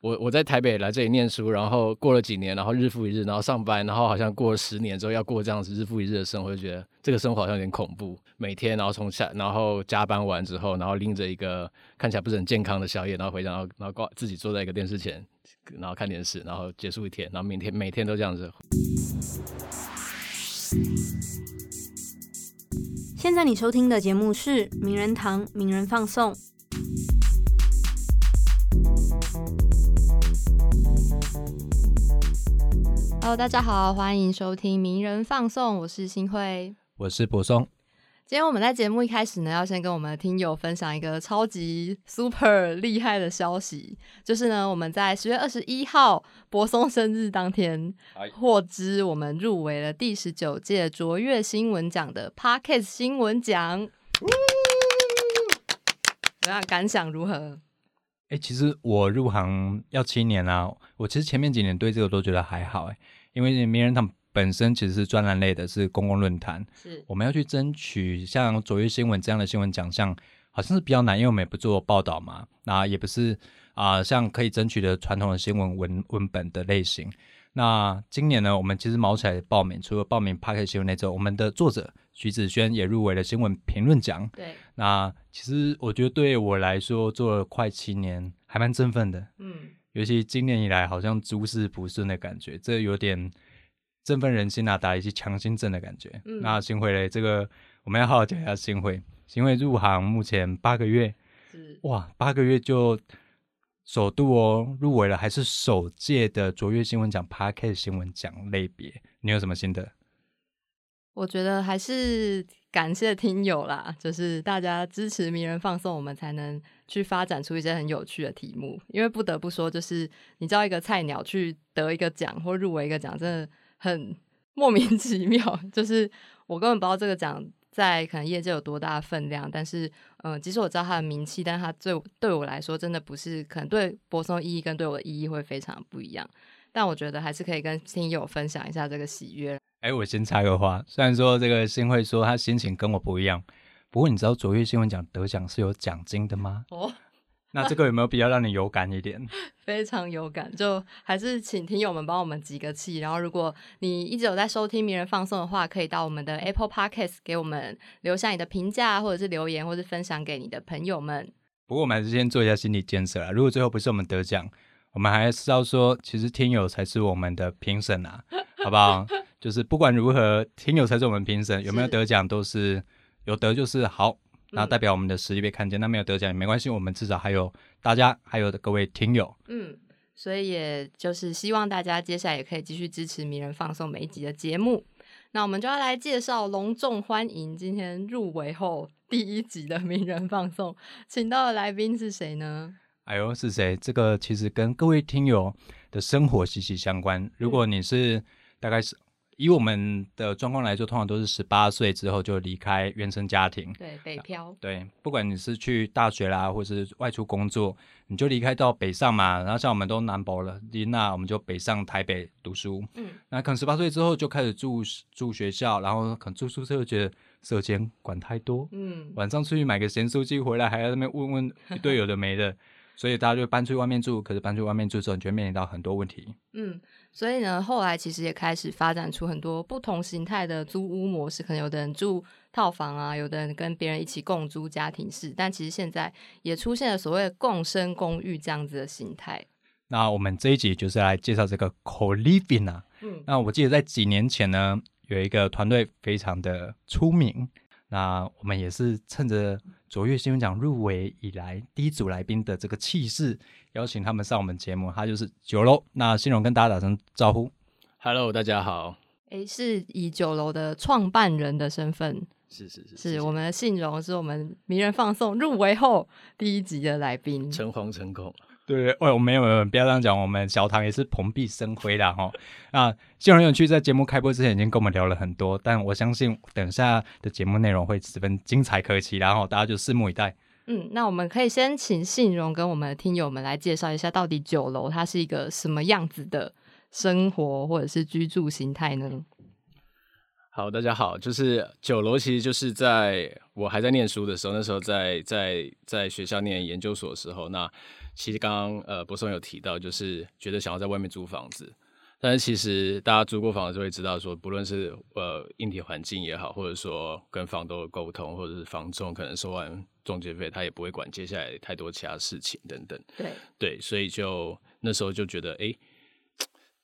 我我在台北来这里念书，然后过了几年，然后日复一日，然后上班，然后好像过了十年之后要过这样子日复一日的生活，就觉得这个生活好像有点恐怖。每天然后从下，然后加班完之后，然后拎着一个看起来不是很健康的宵夜，然后回家，然后然后挂自己坐在一个电视前，然后看电视，然后结束一天，然后明天每天都这样子。现在你收听的节目是《名人堂名人放送》。Hello，大家好，欢迎收听《名人放送》，我是新辉，我是柏松。今天我们在节目一开始呢，要先跟我们的听友分享一个超级 super 厉害的消息，就是呢，我们在十月二十一号柏松生日当天，获知我们入围了第十九届卓越新闻奖的 Parkes 新闻奖。怎样感想如何？哎，其实我入行要七年啦，我其实前面几年对这个都觉得还好，哎，因为名人堂本身其实是专栏类的，是公共论坛，是我们要去争取像卓越新闻这样的新闻奖项，好像是比较难，因为我们也不做报道嘛，那也不是啊，像可以争取的传统的新闻文文本的类型。那今年呢，我们其实毛起来报名，除了报名 p a r k 新闻那之后，我们的作者徐子轩也入围了新闻评论奖。对，那其实我觉得对我来说，做了快七年，还蛮振奋的。嗯，尤其今年以来，好像诸事不顺的感觉，这有点振奋人心啊，打一些强心针的感觉。嗯，那新会嘞，这个我们要好好讲一下新会。新会入行目前八个月，哇，八个月就。首度哦，入围了，还是首届的卓越新闻奖 p a r k e t 新闻奖类别，你有什么心得？我觉得还是感谢听友啦，就是大家支持名人放送，我们才能去发展出一些很有趣的题目。因为不得不说，就是你知道一个菜鸟去得一个奖或入围一个奖，真的很莫名其妙。就是我根本不知道这个奖。在可能业界有多大的分量，但是，嗯，即使我知道他的名气，但他对对我来说，真的不是可能对博松意义跟对我的意义会非常不一样。但我觉得还是可以跟听友分享一下这个喜悦。哎，我先插个话，虽然说这个新会说他心情跟我不一样，不过你知道卓越新闻奖得奖是有奖金的吗？哦。那这个有没有比较让你有感一点？非常有感，就还是请听友们帮我们集个气。然后，如果你一直有在收听名人放送的话，可以到我们的 Apple Podcast 给我们留下你的评价，或者是留言，或是分享给你的朋友们。不过，我们还是先做一下心理建设啦。如果最后不是我们得奖，我们还是要说，其实听友才是我们的评审啊，好不好？就是不管如何，听友才是我们评审，有没有得奖都是有得就是好。那代表我们的实力被看见，那没有得奖也没关系，我们至少还有大家，还有各位听友。嗯，所以也就是希望大家接下来也可以继续支持名人放送每一集的节目。那我们就要来介绍隆重欢迎今天入围后第一集的名人放送，请到的来宾是谁呢？哎呦，是谁？这个其实跟各位听友的生活息息相关。如果你是大概是。以我们的状况来说，通常都是十八岁之后就离开原生家庭，对北漂，对，不管你是去大学啦，或是外出工作，你就离开到北上嘛。然后像我们都南博了，那我们就北上台北读书。嗯，那可能十八岁之后就开始住住学校，然后可能住宿舍就觉得社监管太多，嗯，晚上出去买个咸酥鸡回来，还要那边问问一堆有的没的，所以大家就搬出去外面住。可是搬出去外面住之后，你就面临到很多问题。嗯。所以呢，后来其实也开始发展出很多不同形态的租屋模式。可能有的人住套房啊，有的人跟别人一起共租家庭式。但其实现在也出现了所谓共生公寓这样子的形态。那我们这一集就是来介绍这个 co-living 啊。嗯。那我记得在几年前呢，有一个团队非常的出名。那我们也是趁着卓越新闻奖入围以来第一组来宾的这个气势。邀请他们上我们节目，他就是九楼。那信荣跟大家打声招呼，Hello，大家好。诶，是以九楼的创办人的身份，是是是，是我们的信荣，是我们名人放送入围后第一集的来宾，诚惶诚恐。对，哦，没有没有，不要这样讲，我们小唐也是蓬荜生辉的哈。啊，信荣有趣，在节目开播之前已经跟我们聊了很多，但我相信等下的节目内容会十分精彩可期，然后大家就拭目以待。嗯，那我们可以先请信荣跟我们的听友们来介绍一下，到底酒楼它是一个什么样子的生活或者是居住形态呢？好，大家好，就是酒楼其实就是在我还在念书的时候，那时候在在在学校念研究所的时候，那其实刚刚呃博松有提到，就是觉得想要在外面租房子，但是其实大家租过房子就会知道，说不论是呃硬体环境也好，或者说跟房东的沟通，或者是房仲可能收完中介费，他也不会管接下来太多其他事情等等。对对，所以就那时候就觉得，哎，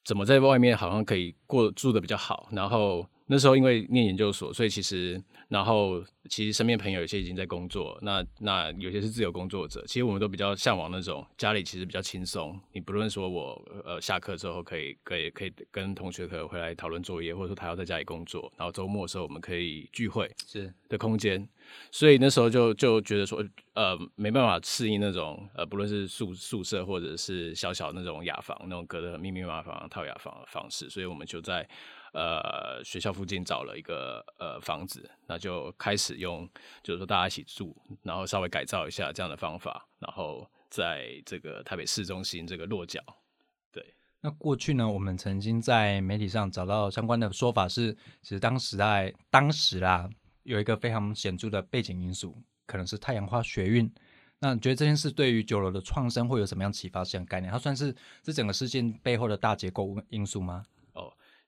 怎么在外面好像可以过住的比较好，然后。那时候因为念研究所，所以其实，然后其实身边朋友有些已经在工作，那那有些是自由工作者，其实我们都比较向往那种家里其实比较轻松。你不论说我呃下课之后可以可以可以跟同学可以回来讨论作业，或者说他要在家里工作，然后周末的时候我们可以聚会是的空间。所以那时候就就觉得说，呃，没办法适应那种呃，不论是宿宿舍或者是小小那种雅房，那种隔得密密麻麻套雅房的方式，所以我们就在。呃，学校附近找了一个呃房子，那就开始用，就是说大家一起住，然后稍微改造一下这样的方法，然后在这个台北市中心这个落脚。对，那过去呢，我们曾经在媒体上找到相关的说法是，其实当时在当时啦，有一个非常显著的背景因素，可能是太阳花学运。那你觉得这件事对于酒楼的创生会有什么样启发性概念？它算是这整个事件背后的大结构因素吗？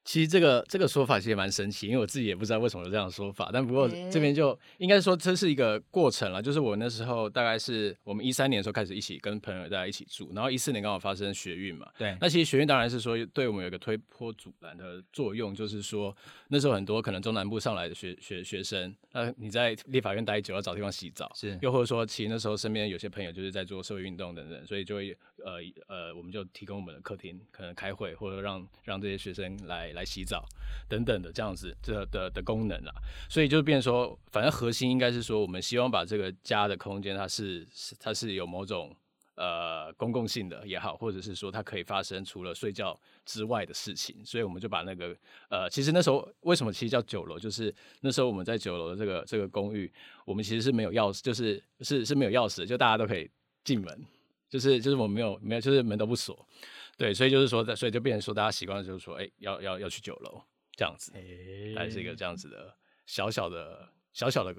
其实这个这个说法其实蛮神奇，因为我自己也不知道为什么有这样的说法。但不过这边就应该说这是一个过程了，就是我那时候大概是我们一三年的时候开始一起跟朋友大家一起住，然后一四年刚好发生学运嘛。对。那其实学运当然是说对我们有一个推波阻澜的作用，就是说那时候很多可能中南部上来的学学学生，那你在立法院待久要找地方洗澡，是。又或者说其实那时候身边有些朋友就是在做社会运动等等，所以就会呃呃我们就提供我们的客厅可能开会，或者让让这些学生来来洗澡。等等的这样子这的的功能啊，所以就变说，反正核心应该是说，我们希望把这个家的空间，它是它是有某种呃公共性的也好，或者是说它可以发生除了睡觉之外的事情，所以我们就把那个呃，其实那时候为什么其实叫酒楼，就是那时候我们在酒楼的这个这个公寓，我们其实是没有钥匙，就是是是没有钥匙，就大家都可以进门，就是就是我们没有没有，就是门都不锁，对，所以就是说，所以就变成说，大家习惯就是说，哎，要要要去酒楼。这样子，还是一个这样子的小小的、小小的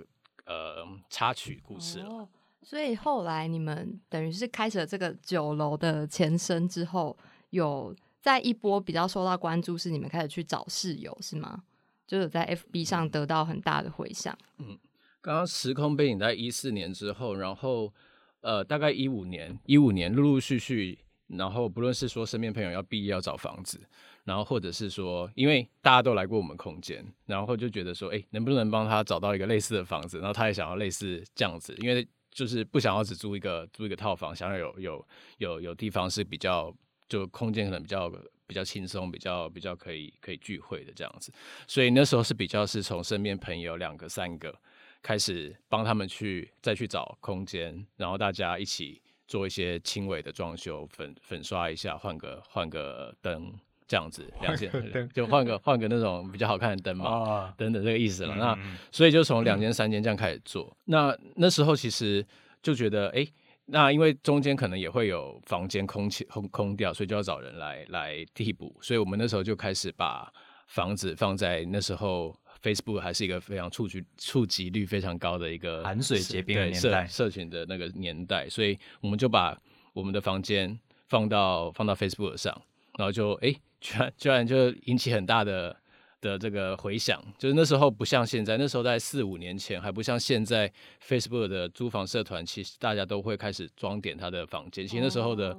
呃插曲故事了。所以后来你们等于是开始了这个酒楼的前身之后，有在一波比较受到关注，是你们开始去找室友是吗？就是在 FB 上得到很大的回响。嗯，刚刚时空背景在一四年之后，然后呃，大概一五年，一五年陆陆续续，然后不论是说身边朋友要毕业要找房子。然后或者是说，因为大家都来过我们空间，然后就觉得说，哎，能不能帮他找到一个类似的房子？然后他也想要类似这样子，因为就是不想要只租一个租一个套房，想要有有有有地方是比较就空间可能比较比较轻松，比较比较可以可以聚会的这样子。所以那时候是比较是从身边朋友两个三个开始帮他们去再去找空间，然后大家一起做一些轻微的装修，粉粉刷一下，换个换个灯。这样子两间就换个换个那种比较好看的灯嘛，等等这个意思了。那所以就从两间三间这样开始做。那那时候其实就觉得，哎，那因为中间可能也会有房间空气空空掉，所以就要找人来来替补。所以我们那时候就开始把房子放在那时候 Facebook 还是一个非常触及触及率非常高的一个寒水结冰的年代，社群的那个年代，所以我们就把我们的房间放到放到 Facebook 上，然后就哎。居然居然就引起很大的的这个回响，就是那时候不像现在，那时候在四五年前还不像现在，Facebook 的租房社团其实大家都会开始装点他的房间。其实那时候的，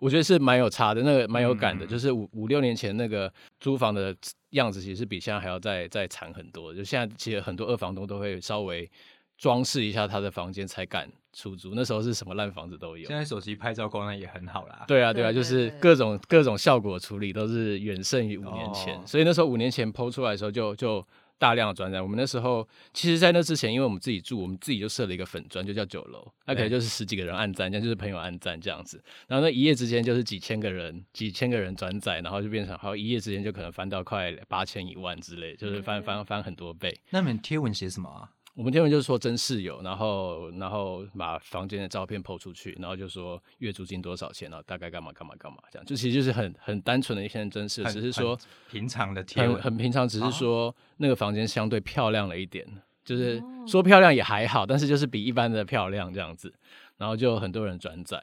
我觉得是蛮有差的，那个蛮有感的，就是五五六年前那个租房的样子，其实比现在还要再再惨很多。就现在其实很多二房东都会稍微。装饰一下他的房间才敢出租，那时候是什么烂房子都有。现在手机拍照功能也很好啦。对啊，对啊，就是各种各种效果处理都是远胜于五年前。所以那时候五年前剖出来的时候，就就大量的转载。我们那时候其实，在那之前，因为我们自己住，我们自己就设了一个粉砖，就叫酒楼，那可能就是十几个人按赞，这样就是朋友按赞这样子。然后那一夜之间就是几千个人，几千个人转载，然后就变成好一夜之间就可能翻到快八千一万之类，就是翻翻翻很多倍。那你们贴文写什么啊？我们天文就是说真室友，然后然后把房间的照片抛出去，然后就说月租金多少钱，然后大概干嘛干嘛干嘛这样，就其实就是很很单纯的一些真事，只是说平常的贴很很平常，只是说那个房间相对漂亮了一点，就是说漂亮也还好，但是就是比一般的漂亮这样子，然后就很多人转载，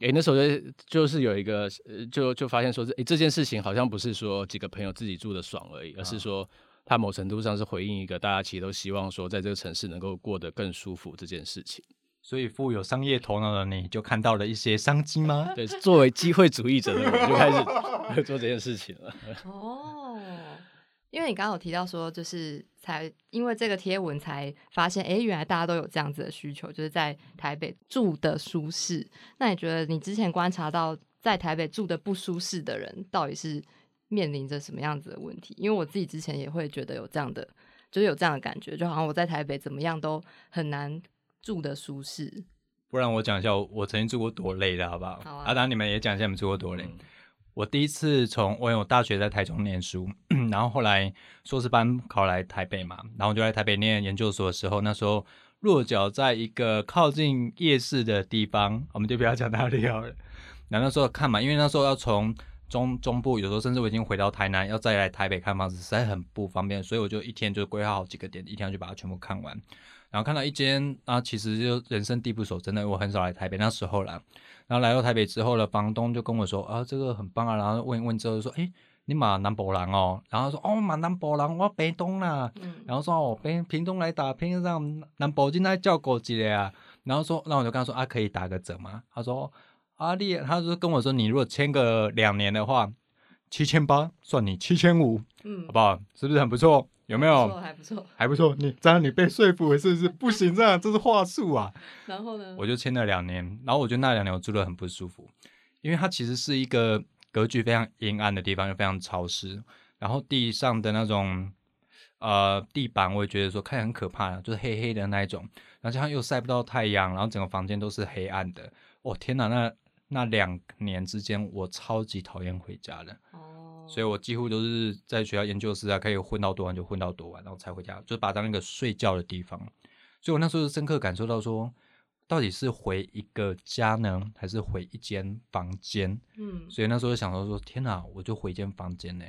哎，那时候就就是有一个，就就发现说，哎，这件事情好像不是说几个朋友自己住的爽而已，而是说，它某程度上是回应一个大家其实都希望说，在这个城市能够过得更舒服这件事情。所以，富有商业头脑的你就看到了一些商机吗？对，作为机会主义者的我就开始做这件事情了。哦。因为你刚刚有提到说，就是才因为这个贴文才发现，哎，原来大家都有这样子的需求，就是在台北住的舒适。那你觉得你之前观察到在台北住的不舒适的人，到底是面临着什么样子的问题？因为我自己之前也会觉得有这样的，就是有这样的感觉，就好像我在台北怎么样都很难住的舒适。不然我讲一下我曾经住过多累的好不好？好啊。阿达，你们也讲一下你们住过多累。我第一次从我有大学在台中念书，然后后来硕士班考来台北嘛，然后就来台北念研究所的时候，那时候落脚在一个靠近夜市的地方，我们就不要讲哪里好了。然后那时候看嘛，因为那时候要从中中部，有时候甚至我已经回到台南，要再来台北看房子，实在很不方便，所以我就一天就规划好几个点，一天就把它全部看完。然后看到一间啊，其实就人生地不熟，真的我很少来台北那时候啦。然后来到台北之后呢，房东就跟我说啊，这个很棒啊。然后问问之后说，哎，你马南博人哦。然后说哦，马南博人，我北东啦。嗯。然后说哦，北屏东来打拼，让南博进来叫过几个啊。然后说，那我就跟他说啊，可以打个折吗？他说阿丽，他说跟我说，你如果签个两年的话，七千八算你七千五，嗯，好不好？是不是很不错？有没有？还不错，还不错。你这样你被说服了是不是？不行，这样这是话术啊。然后呢？我就签了两年，然后我觉得那两年我住的很不舒服，因为它其实是一个格局非常阴暗的地方，又非常潮湿，然后地上的那种呃地板，我也觉得说看很可怕，就是黑黑的那一种，然后加上又晒不到太阳，然后整个房间都是黑暗的。哦天哪，那那两年之间，我超级讨厌回家的。所以我几乎都是在学校研究室啊，可以混到多晚就混到多晚，然后才回家，就把它当一个睡觉的地方。所以我那时候深刻感受到说，到底是回一个家呢，还是回一间房间？嗯，所以那时候就想到说，天哪，我就回一间房间呢。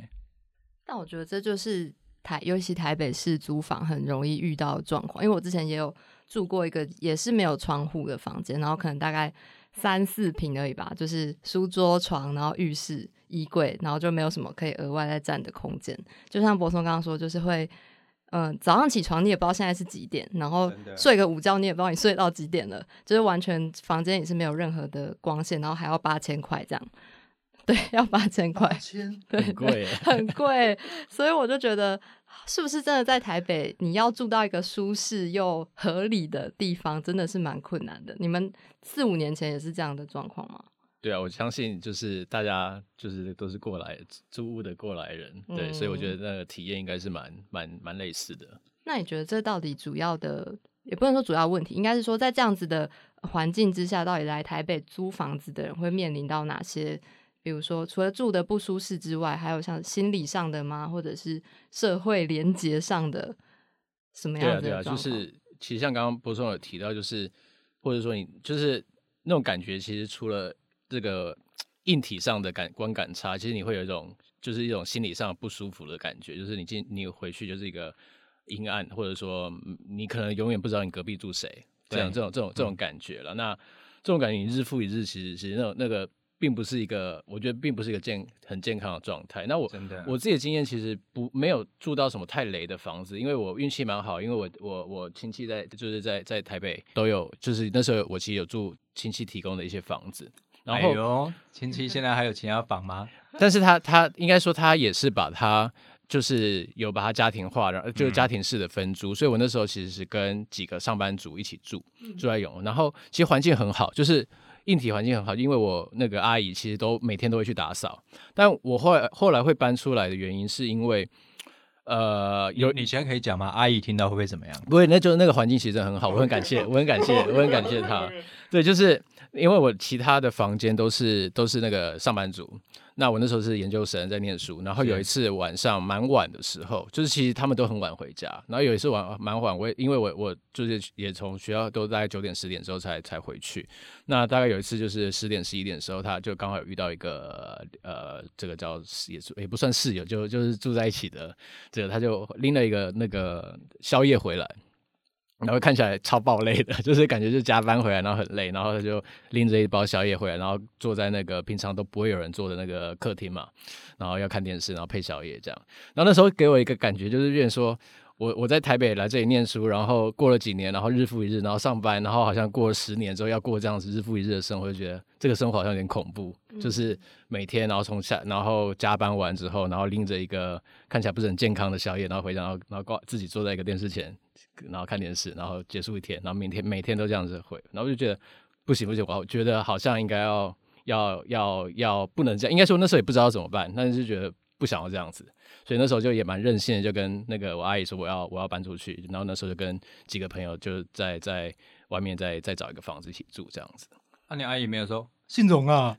但我觉得这就是台，尤其台北市租房很容易遇到的状况，因为我之前也有住过一个也是没有窗户的房间，然后可能大概三四平而已吧，就是书桌、床，然后浴室。衣柜，然后就没有什么可以额外再占的空间。就像博松刚刚说，就是会，嗯，早上起床你也不知道现在是几点，然后睡个午觉你也不知道你睡到几点了，就是完全房间也是没有任何的光线，然后还要八千块这样，对，要八千块，对，很贵，很贵。所以我就觉得，是不是真的在台北，你要住到一个舒适又合理的地方，真的是蛮困难的。你们四五年前也是这样的状况吗？对啊，我相信就是大家就是都是过来租屋的过来人，对，所以我觉得那个体验应该是蛮蛮蛮类似的。那你觉得这到底主要的，也不能说主要问题，应该是说在这样子的环境之下，到底来台北租房子的人会面临到哪些？比如说除了住的不舒适之外，还有像心理上的吗？或者是社会连接上的什么样的？对啊，对啊，就是其实像刚刚博松有提到，就是或者说你就是那种感觉，其实除了这个硬体上的感观感差，其实你会有一种就是一种心理上不舒服的感觉，就是你进你回去就是一个阴暗，或者说你可能永远不知道你隔壁住谁，这样这种这种这种感觉了。那这种感觉你日复一日，其实其实那种那个并不是一个，我觉得并不是一个健很健康的状态。那我真的我自己的经验其实不没有住到什么太雷的房子，因为我运气蛮好，因为我我我亲戚在就是在在台北都有，就是那时候我其实有住亲戚提供的一些房子。然后亲戚现在还有其他房吗？但是他他应该说他也是把他就是有把他家庭化，然后就是家庭式的分租。所以我那时候其实是跟几个上班族一起住，住在永。然后其实环境很好，就是硬体环境很好，因为我那个阿姨其实都每天都会去打扫。但我后来后来会搬出来的原因是因为，呃，有你现在可以讲吗？阿姨听到会不会怎么样？不会，那就是那个环境其实很好，我很感谢，我很感谢，我很感谢她。对，就是。因为我其他的房间都是都是那个上班族，那我那时候是研究生在念书，然后有一次晚上蛮晚的时候，就是其实他们都很晚回家，然后有一次晚蛮晚，我因为我我就是也从学校都大概九点十点之后才才回去，那大概有一次就是十点十一点的时候，他就刚好有遇到一个呃这个叫也也不算室友，就就是住在一起的这个，他就拎了一个那个宵夜回来。然后看起来超爆累的，就是感觉就加班回来，然后很累，然后他就拎着一包宵夜回来，然后坐在那个平常都不会有人坐的那个客厅嘛，然后要看电视，然后配宵夜这样。然后那时候给我一个感觉，就是有点说。我我在台北来这里念书，然后过了几年，然后日复一日，然后上班，然后好像过了十年之后要过这样子日复一日的生活，就觉得这个生活好像有点恐怖。就是每天，然后从下，然后加班完之后，然后拎着一个看起来不是很健康的宵夜，然后回家，然后然后挂自己坐在一个电视前，然后看电视，然后结束一天，然后明天每天都这样子回，然后就觉得不行不行，我觉得好像应该要要要要不能这样，应该说那时候也不知道怎么办，但是就觉得不想要这样子。所以那时候就也蛮任性的，就跟那个我阿姨说我要我要搬出去，然后那时候就跟几个朋友就在在外面再再找一个房子一起住这样子。啊，你阿姨没有说 姓荣啊？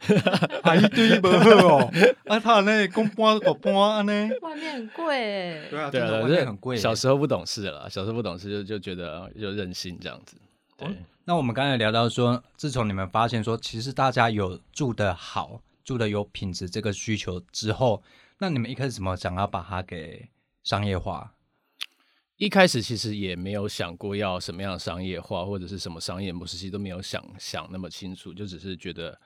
阿姨对你不好哦。啊，他那公搬个搬安呢？外面很贵。对啊，对啊，外面很贵。小时候不懂事了，小时候不懂事就就觉得就任性这样子。对。那我们刚才聊到说，自从你们发现说，其实大家有住的好，住的有品质这个需求之后。那你们一开始怎么想要把它给商业化？一开始其实也没有想过要什么样的商业化，或者是什么商业模式，其实都没有想想那么清楚，就只是觉得，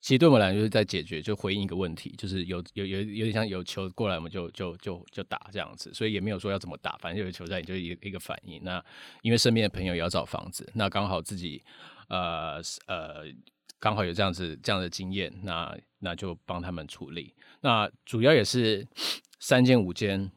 其实对我们来说就是在解决，就回应一个问题，就是有有有有点像有球过来，我们就就就就打这样子，所以也没有说要怎么打，反正有球在，你就一一个反应。那因为身边的朋友也要找房子，那刚好自己呃呃刚好有这样子这样的经验，那那就帮他们处理。那主要也是 三间五间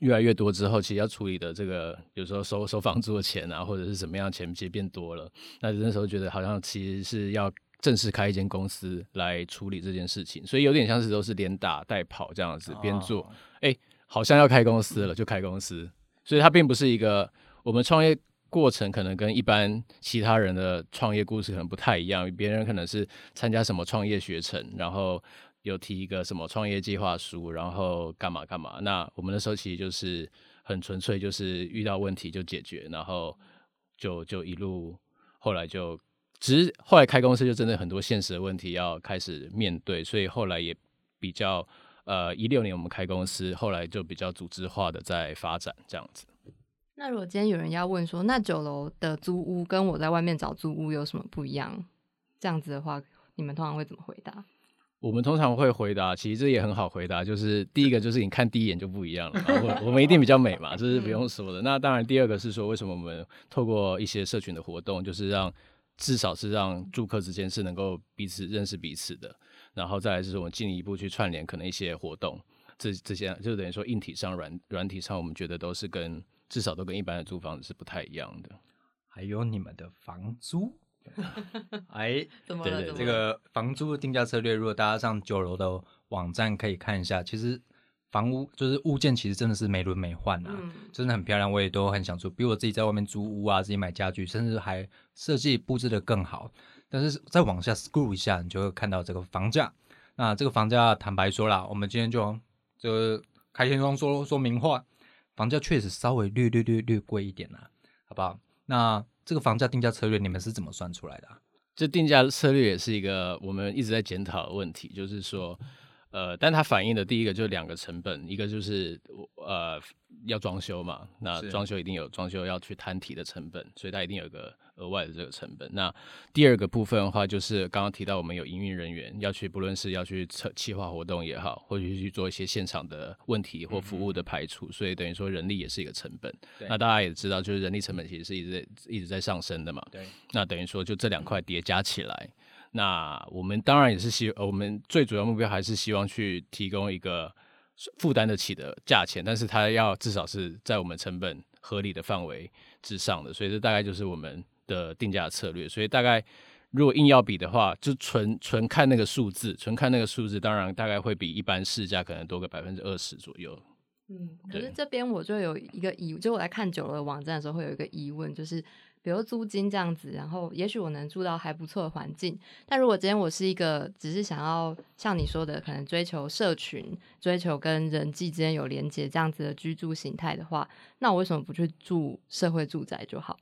越来越多之后，其实要处理的这个有时候收收房租的钱啊，或者是怎么样钱其实变多了。那那时候觉得好像其实是要正式开一间公司来处理这件事情，所以有点像是都是连打带跑这样子边做。哎，好像要开公司了就开公司，所以它并不是一个我们创业过程可能跟一般其他人的创业故事可能不太一样，别人可能是参加什么创业学程，然后。有提一个什么创业计划书，然后干嘛干嘛？那我们那时候其实就是很纯粹，就是遇到问题就解决，然后就就一路后来就，只是后来开公司就真的很多现实的问题要开始面对，所以后来也比较呃一六年我们开公司，后来就比较组织化的在发展这样子。那如果今天有人要问说，那九楼的租屋跟我在外面找租屋有什么不一样？这样子的话，你们通常会怎么回答？我们通常会回答，其实这也很好回答，就是第一个就是你看第一眼就不一样了，我我们一定比较美嘛，这是不用说的。那当然，第二个是说为什么我们透过一些社群的活动，就是让至少是让住客之间是能够彼此认识彼此的，然后再来就是我们进一步去串联可能一些活动，这这些就等于说硬体上软软体上，我们觉得都是跟至少都跟一般的租房子是不太一样的。还有你们的房租。哎，对对，这个房租的定价策略，如果大家上九楼的网站可以看一下，其实房屋就是物件，其实真的是美轮美奂啊，真的很漂亮，我也都很想住。比我自己在外面租屋啊，自己买家具，甚至还设计布置的更好。但是再往下 scroll 一下，你就会看到这个房价。那这个房价，坦白说啦，我们今天就就开天窗说说明话，房价确实稍微略略略略贵一点啦，好不好？那这个房价定价策略，你们是怎么算出来的？这定价策略也是一个我们一直在检讨的问题，就是说，呃，但它反映的第一个就是两个成本，一个就是呃要装修嘛，那装修一定有装修要去摊提的成本，所以它一定有一个。额外的这个成本。那第二个部分的话，就是刚刚提到我们有营运人员要去，不论是要去策企划活动也好，或者去做一些现场的问题或服务的排除，所以等于说人力也是一个成本。那大家也知道，就是人力成本其实是一直在一直在上升的嘛。对。那等于说，就这两块叠加起来，那我们当然也是希，我们最主要目标还是希望去提供一个负担得起的价钱，但是它要至少是在我们成本合理的范围之上的，所以这大概就是我们。的定价策略，所以大概如果硬要比的话，就纯纯看那个数字，纯看那个数字，当然大概会比一般市价可能多个百分之二十左右。嗯，可是这边我就有一个疑，就我来看久了网站的时候，会有一个疑问，就是比如租金这样子，然后也许我能住到还不错的环境，但如果今天我是一个只是想要像你说的，可能追求社群、追求跟人际之间有连接这样子的居住形态的话，那我为什么不去住社会住宅就好？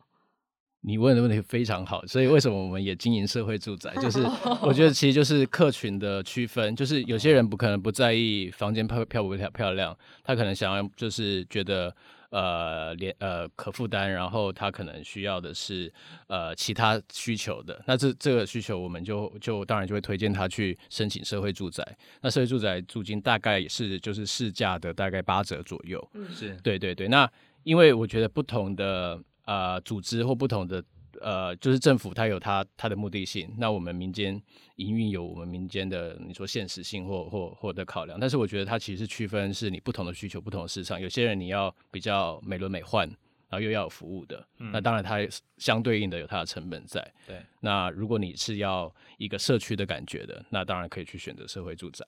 你问的问题非常好，所以为什么我们也经营社会住宅？就是 我觉得其实就是客群的区分，就是有些人不可能不在意房间漂漂不漂漂亮，他可能想要就是觉得。呃连呃可负担，然后他可能需要的是呃其他需求的，那这这个需求我们就就当然就会推荐他去申请社会住宅。那社会住宅租金大概也是就是市价的大概八折左右。嗯，是对对对。那因为我觉得不同的呃组织或不同的。呃，就是政府它有它它的目的性，那我们民间营运有我们民间的你说现实性或或或的考量，但是我觉得它其实是区分是你不同的需求、不同的市场。有些人你要比较美轮美奂，然后又要有服务的，那当然它相对应的有它的成本在。对，那如果你是要一个社区的感觉的，那当然可以去选择社会住宅。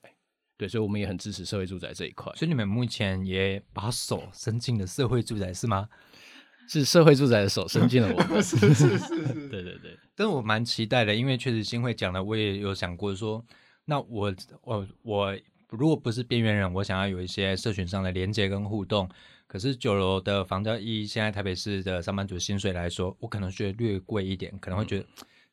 对，所以我们也很支持社会住宅这一块。所以你们目前也把手伸进了社会住宅是吗？是社会住宅的手伸进了我们，是是是是，对对对。但是我蛮期待的，因为确实新会讲的，我也有想过说，那我我我如果不是边缘人，我想要有一些社群上的连接跟互动，可是九楼的房价以现在台北市的上班族薪水来说，我可能觉得略贵一点，可能会觉得。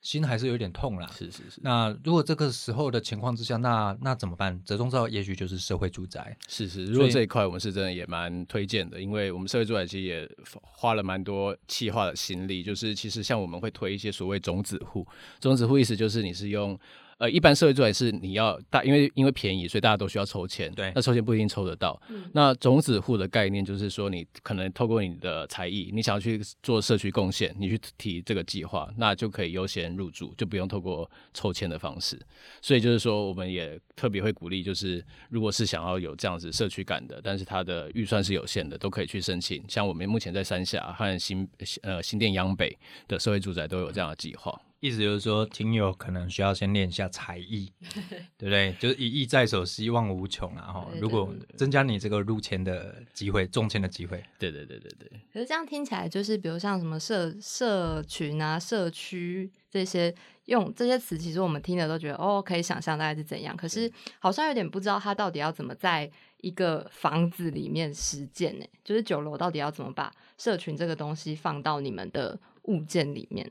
心还是有点痛啦。是是是。那如果这个时候的情况之下，那那怎么办？折中照也许就是社会住宅。是是，如果这一块我们是真的也蛮推荐的，因为我们社会住宅其实也花了蛮多气化的心力，就是其实像我们会推一些所谓种子户，种子户意思就是你是用。呃，一般社会住宅是你要大，因为因为便宜，所以大家都需要抽签。对，那抽签不一定抽得到。那种子户的概念就是说，你可能透过你的才艺，你想要去做社区贡献，你去提这个计划，那就可以优先入住，就不用透过抽签的方式。所以就是说，我们也特别会鼓励，就是如果是想要有这样子社区感的，但是它的预算是有限的，都可以去申请。像我们目前在三峡和新呃新店央北的社会住宅都有这样的计划。意思就是说，听友可能需要先练一下才艺，对不对？就是一艺在手，希望无穷啊！哈，如果增加你这个入签的机会、中签的机会，对对对对对。可是这样听起来，就是比如像什么社社群啊、社区这些，用这些词，其实我们听的都觉得哦，可以想象大概是怎样。可是好像有点不知道他到底要怎么在一个房子里面实践呢？就是酒楼到底要怎么把社群这个东西放到你们的物件里面？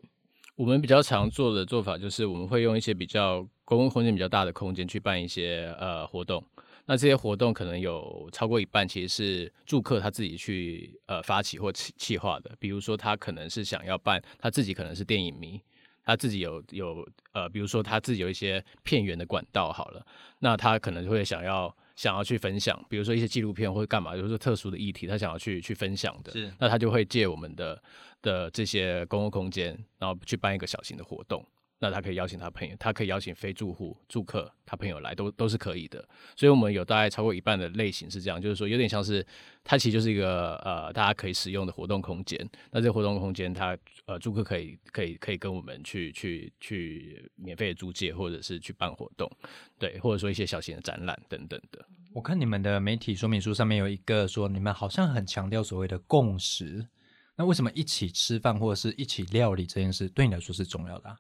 我们比较常做的做法就是，我们会用一些比较公共空间比较大的空间去办一些呃活动。那这些活动可能有超过一半其实是住客他自己去呃发起或企企划的。比如说他可能是想要办，他自己可能是电影迷，他自己有有呃，比如说他自己有一些片源的管道好了，那他可能会想要想要去分享，比如说一些纪录片或者干嘛，就是说特殊的议题，他想要去去分享的，是那他就会借我们的。的这些公共空间，然后去办一个小型的活动，那他可以邀请他朋友，他可以邀请非住户住客他朋友来，都都是可以的。所以，我们有大概超过一半的类型是这样，就是说有点像是它其实就是一个呃大家可以使用的活动空间。那这个活动空间，它呃住客可以可以可以跟我们去去去免费的租借，或者是去办活动，对，或者说一些小型的展览等等的。我看你们的媒体说明书上面有一个说，你们好像很强调所谓的共识。那为什么一起吃饭或者是一起料理这件事对你来说是重要的？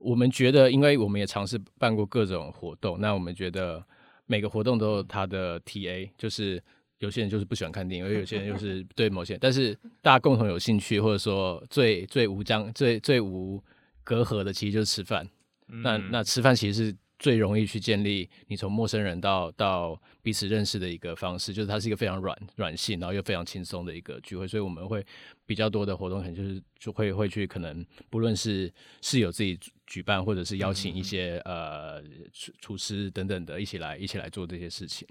我们觉得，因为我们也尝试办过各种活动，那我们觉得每个活动都有它的 TA，就是有些人就是不喜欢看电影，而有些人就 是对某些，但是大家共同有兴趣，或者说最最无章、最最无隔阂的，其实就是吃饭。那那吃饭其实是。最容易去建立你从陌生人到到彼此认识的一个方式，就是它是一个非常软软性，然后又非常轻松的一个聚会，所以我们会比较多的活动，可能就是就会会去可能不论是室友自己举办，或者是邀请一些呃厨厨师等等的一起来一起来做这些事情。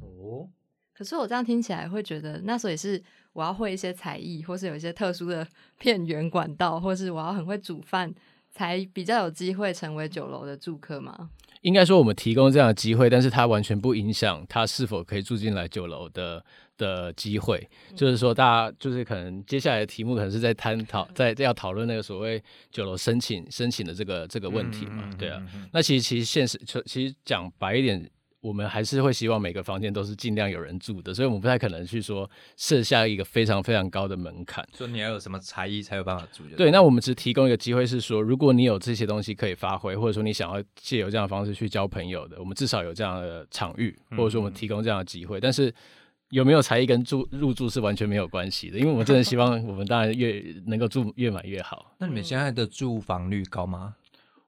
哦，可是我这样听起来会觉得，那所以是我要会一些才艺，或是有一些特殊的 片源管道，或是我要很会煮饭，才比较有机会成为酒楼的住客吗？应该说，我们提供这样的机会，但是它完全不影响他是否可以住进来酒楼的的机会。就是说，大家就是可能接下来的题目可能是在探讨，在要讨论那个所谓酒楼申请申请的这个这个问题嘛？对啊。那其实其实现实，其实讲白一点。我们还是会希望每个房间都是尽量有人住的，所以我们不太可能去说设下一个非常非常高的门槛。说你要有什么才艺才有办法住？对，那我们只提供一个机会，是说如果你有这些东西可以发挥，或者说你想要借由这样的方式去交朋友的，我们至少有这样的场域，或者说我们提供这样的机会。但是有没有才艺跟住入住是完全没有关系的，因为我们真的希望我们当然越能够住越满越好。那你们现在的住房率高吗？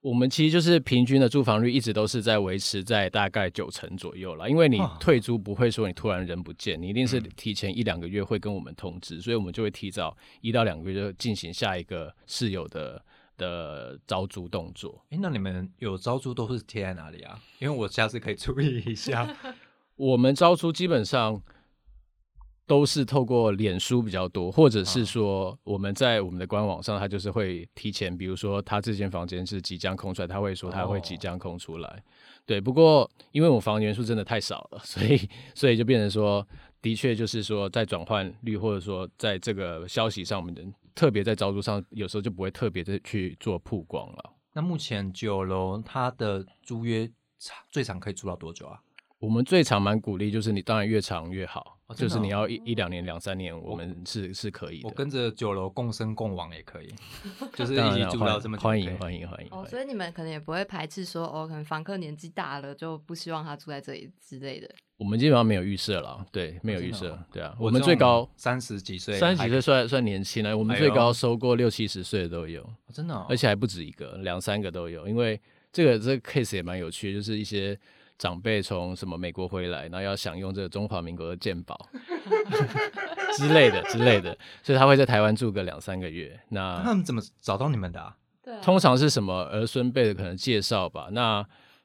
我们其实就是平均的住房率一直都是在维持在大概九成左右了，因为你退租不会说你突然人不见，你一定是提前一两个月会跟我们通知，所以我们就会提早一到两个月就进行下一个室友的的招租动作。哎，那你们有招租都是贴在哪里啊？因为我下次可以注意一下。我们招租基本上。都是透过脸书比较多，或者是说我们在我们的官网上，他就是会提前，比如说他这间房间是即将空出来，他会说他会即将空出来。对，不过因为我房源数真的太少了，所以 所以就变成说，的确就是说在转换率或者说在这个消息上，我们特别在招租上，有时候就不会特别的去做曝光了。那目前九楼它的租约长最长可以租到多久啊？我们最长蛮鼓励，就是你当然越长越好。就是你要一一两年、两三年，我们是是可以的。我跟着酒楼共生共往也可以，就是一起住到这么欢迎欢迎欢迎。哦，所以你们可能也不会排斥说，哦，可能房客年纪大了就不希望他住在这里之类的。我们基本上没有预设了，对，没有预设，对啊。我们最高三十几岁，三十几岁算算年轻了。我们最高收过六七十岁的都有，真的，而且还不止一个，两三个都有。因为这个这个 case 也蛮有趣，就是一些。长辈从什么美国回来，然后要享用这个中华民国的鉴宝 之类的之类的，所以他会在台湾住个两三个月。那他们怎么找到你们的？对，通常是什么儿孙辈的可能介绍吧。那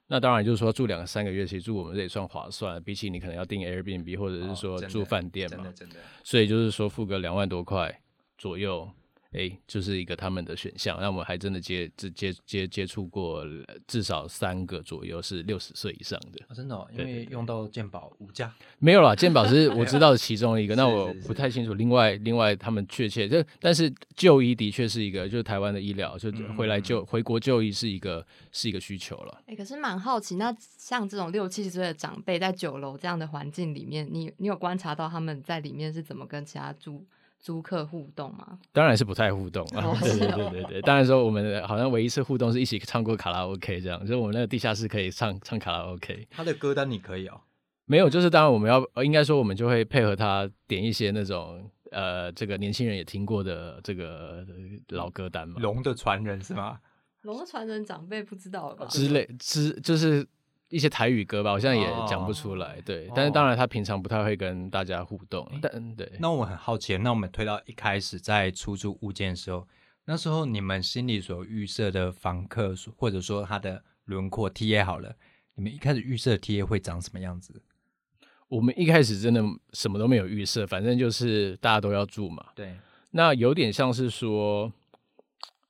那当然就是说住两三个月，其实住我们这里算划算，比起你可能要订 Airbnb 或者是说住饭店嘛。真的真的。所以就是说付个两万多块左右。哎，就是一个他们的选项。那我们还真的接接接接触过至少三个左右是六十岁以上的，真的，因为用到健保无价 没有啦，健保是 我知道的其中一个，那我不太清楚。另外，另外他们确切就，但是就医的确是一个，就是台湾的医疗，就回来就回国就医是一个是一个需求了。哎，可是蛮好奇，那像这种六七十岁的长辈在酒楼这样的环境里面，你你有观察到他们在里面是怎么跟其他住？租客互动吗？当然是不太互动啊！对对对对对，当然说我们好像唯一一次互动是一起唱过卡拉 OK 这样，就是我们那个地下室可以唱唱卡拉 OK。他的歌单你可以哦？没有，就是当然我们要应该说我们就会配合他点一些那种呃，这个年轻人也听过的这个老歌单嘛。龙的传人是吗？龙的传人长辈不知道吧？之类之就是。一些台语歌吧，我现在也讲不出来。对，但是当然他平常不太会跟大家互动。但对，那我很好奇，那我们推到一开始在出租物件的时候，那时候你们心里所预设的房客，或者说他的轮廓 T A 好了，你们一开始预设 T A 会长什么样子？我们一开始真的什么都没有预设，反正就是大家都要住嘛。对，那有点像是说。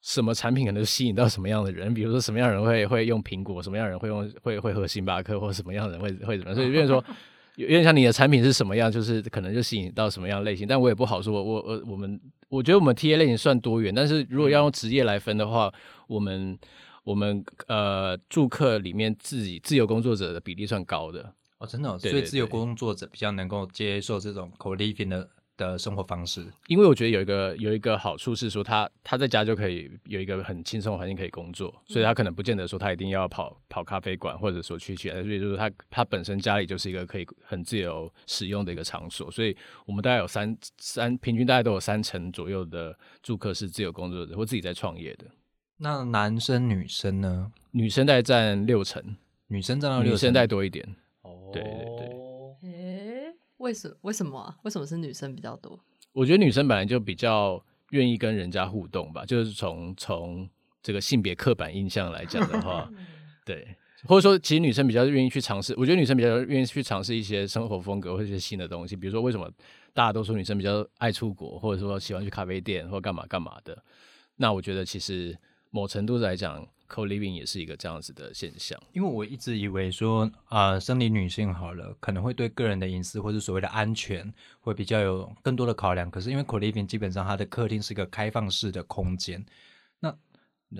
什么产品可能吸引到什么样的人？比如说什么样人会会用苹果，什么样人会用会会喝星巴克，或者什么样人会会怎么？所以，比如说有点像你的产品是什么样，就是可能就吸引到什么样类型。但我也不好说。我我我我们我觉得我们 T A 类型算多元，但是如果要用职业来分的话，我们我们呃住客里面自己自由工作者的比例算高的哦，真的，所以自由工作者比较能够接受这种 co living 的。的生活方式，因为我觉得有一个有一个好处是说，他他在家就可以有一个很轻松的环境可以工作，所以他可能不见得说他一定要跑跑咖啡馆，或者说去去，所以就是他他本身家里就是一个可以很自由使用的一个场所，所以我们大概有三三平均大概都有三成左右的住客是自由工作者或自己在创业的。那男生女生呢？女生大概占六成，女生占到六，女生再多一点。哦，对对对。为什为什么啊？为什么是女生比较多？我觉得女生本来就比较愿意跟人家互动吧，就是从从这个性别刻板印象来讲的话，对，或者说其实女生比较愿意去尝试。我觉得女生比较愿意去尝试一些生活风格或者一些新的东西，比如说为什么大家都说女生比较爱出国，或者说喜欢去咖啡店或干嘛干嘛的？那我觉得其实某程度来讲。Co living 也是一个这样子的现象，因为我一直以为说啊，生理女性好了，可能会对个人的隐私或者所谓的安全会比较有更多的考量。可是因为 Co living 基本上它的客厅是一个开放式的空间，那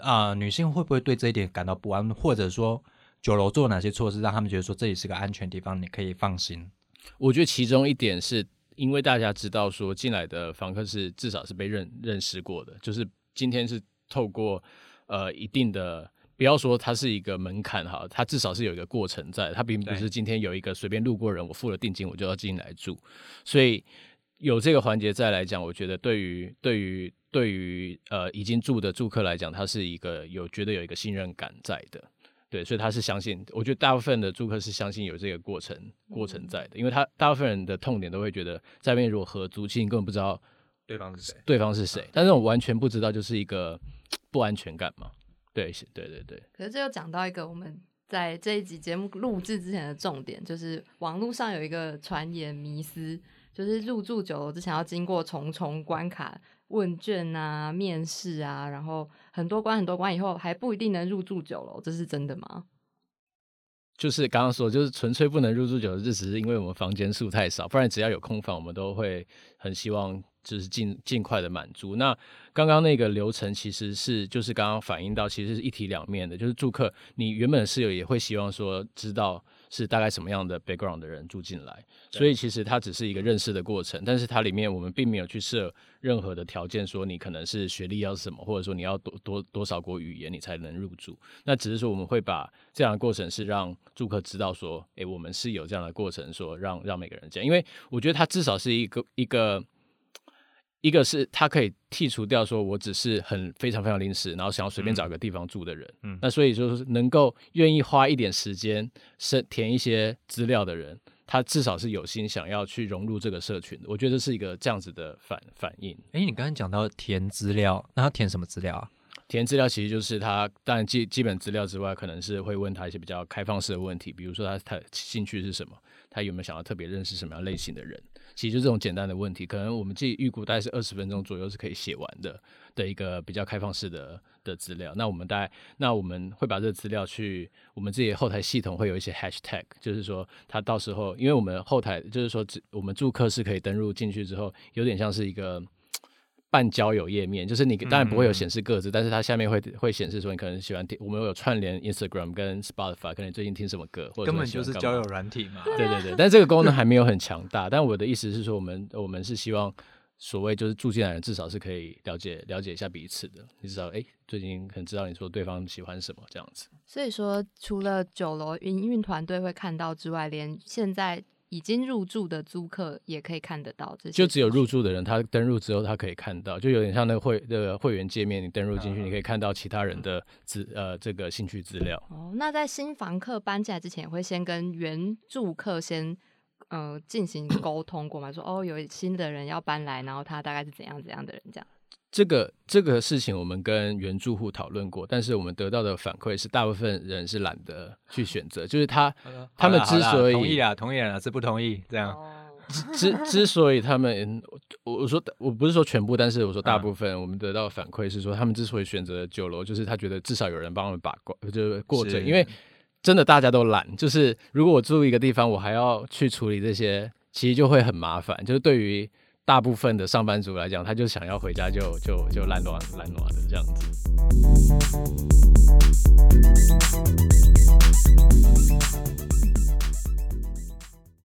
啊，女性会不会对这一点感到不安？或者说酒楼做哪些措施让他们觉得说这里是个安全地方，你可以放心？我觉得其中一点是因为大家知道说进来的房客是至少是被认认识过的，就是今天是透过。呃，一定的，不要说它是一个门槛哈，它至少是有一个过程在，它并不是今天有一个随便路过人，我付了定金我就要进来住，所以有这个环节再来讲，我觉得对于对于对于呃已经住的住客来讲，它是一个有觉得有一个信任感在的，对，所以他是相信。我觉得大部分的住客是相信有这个过程过程在的，因为他大部分人的痛点都会觉得在外面如果合租，其实你根本不知道对方是谁，对方是谁，但是我完全不知道，就是一个不安全感嘛。对，对对对。可是这又讲到一个我们在这一集节目录制之前的重点，就是网络上有一个传言迷思，就是入住酒楼之前要经过重重关卡。问卷啊，面试啊，然后很多关很多关以后还不一定能入住酒楼，这是真的吗？就是刚刚说，就是纯粹不能入住酒楼，这只是因为我们房间数太少，不然只要有空房，我们都会很希望就是尽尽快的满足。那刚刚那个流程其实是就是刚刚反映到，其实是一体两面的，就是住客你原本的室友也会希望说知道。是大概什么样的 background 的人住进来，所以其实它只是一个认识的过程，但是它里面我们并没有去设任何的条件，说你可能是学历要什么，或者说你要多多多少国语言你才能入住。那只是说我们会把这样的过程是让住客知道说，诶，我们是有这样的过程，说让让每个人这样，因为我觉得它至少是一个一个。一个是他可以剔除掉说，我只是很非常非常临时，然后想要随便找个地方住的人。嗯，那所以就是能够愿意花一点时间，是填一些资料的人，他至少是有心想要去融入这个社群的。我觉得是一个这样子的反反应。哎，你刚刚讲到填资料，那他填什么资料啊？填资料其实就是他，当然基基本资料之外，可能是会问他一些比较开放式的问题，比如说他他兴趣是什么，他有没有想要特别认识什么样类型的人。其实就这种简单的问题，可能我们自己预估大概是二十分钟左右是可以写完的的一个比较开放式的的资料。那我们大概，那我们会把这个资料去我们自己后台系统会有一些 hashtag，就是说他到时候，因为我们后台就是说，我们住客是可以登录进去之后，有点像是一个。半交友页面，就是你当然不会有显示个字，但是它下面会会显示说你可能喜欢听，我们有串联 Instagram 跟 Spotify，可能最近听什么歌，或者根本就是交友软体嘛。对对对，但这个功能还 没有很强大。但我的意思是说，我们我们是希望所谓就是住进来人至少是可以了解了解一下彼此的，你知道哎，最近可能知道你说对方喜欢什么这样子。所以说，除了酒楼营运团队会看到之外，连现在。已经入住的租客也可以看得到，这就只有入住的人，他登入之后他可以看到，就有点像那个会的会员界面，你登入进去，你可以看到其他人的资呃这个兴趣资料。哦，那在新房客搬进来之前，会先跟原住客先呃进行沟通过吗？说哦，有新的人要搬来，然后他大概是怎样怎样的人这样。这个这个事情我们跟原住户讨论过，但是我们得到的反馈是，大部分人是懒得去选择，就是他他们之所以同意啊，同意啊，是不同意这样。之之所以他们，我我说我不是说全部，但是我说大部分，我们得到反馈是说，他们之所以选择酒楼，就是他觉得至少有人帮我们把关，就是过程，因为真的大家都懒，就是如果我住一个地方，我还要去处理这些，其实就会很麻烦，就是对于。大部分的上班族来讲，他就想要回家就就就懒惰懒惰的这样子。